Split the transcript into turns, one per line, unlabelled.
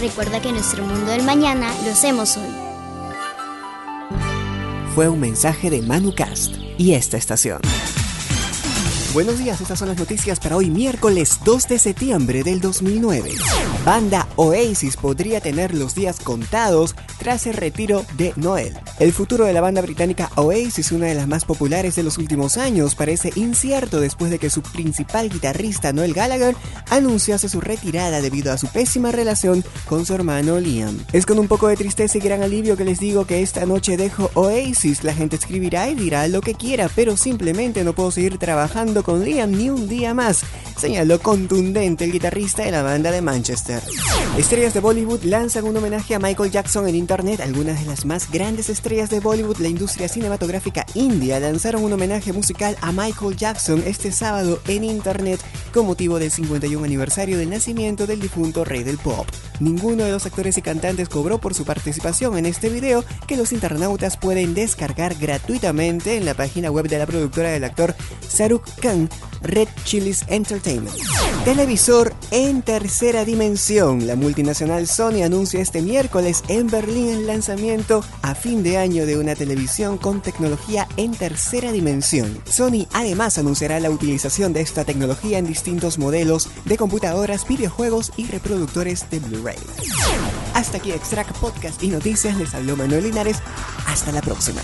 Recuerda que nuestro mundo del mañana lo hacemos hoy.
Fue un mensaje de ManuCast y esta estación. Buenos días, estas son las noticias para hoy miércoles 2 de septiembre del 2009. Banda Oasis podría tener los días contados tras el retiro de Noel. El futuro de la banda británica Oasis, una de las más populares de los últimos años, parece incierto después de que su principal guitarrista Noel Gallagher anunciase su retirada debido a su pésima relación con su hermano Liam. Es con un poco de tristeza y gran alivio que les digo que esta noche dejo Oasis. La gente escribirá y dirá lo que quiera, pero simplemente no puedo seguir trabajando con Liam ni un día más, señaló contundente el guitarrista de la banda de Manchester. Estrellas de Bollywood lanzan un homenaje a Michael Jackson en internet. Algunas de las más grandes estrellas de Bollywood, la industria cinematográfica india, lanzaron un homenaje musical a Michael Jackson este sábado en internet con motivo del 51 aniversario del nacimiento del difunto rey del pop. Ninguno de los actores y cantantes cobró por su participación en este video que los internautas pueden descargar gratuitamente en la página web de la productora del actor Saruk Khan, Red Chilies Entertainment. Televisor en tercera dimensión. La multinacional Sony anuncia este miércoles en Berlín el lanzamiento a fin de año de una televisión con tecnología en tercera dimensión. Sony además anunciará la utilización de esta tecnología en distintos modelos de computadoras, videojuegos y reproductores de Blu-ray. Hasta aquí Extract Podcast y Noticias. Les habló Manuel Linares. Hasta la próxima.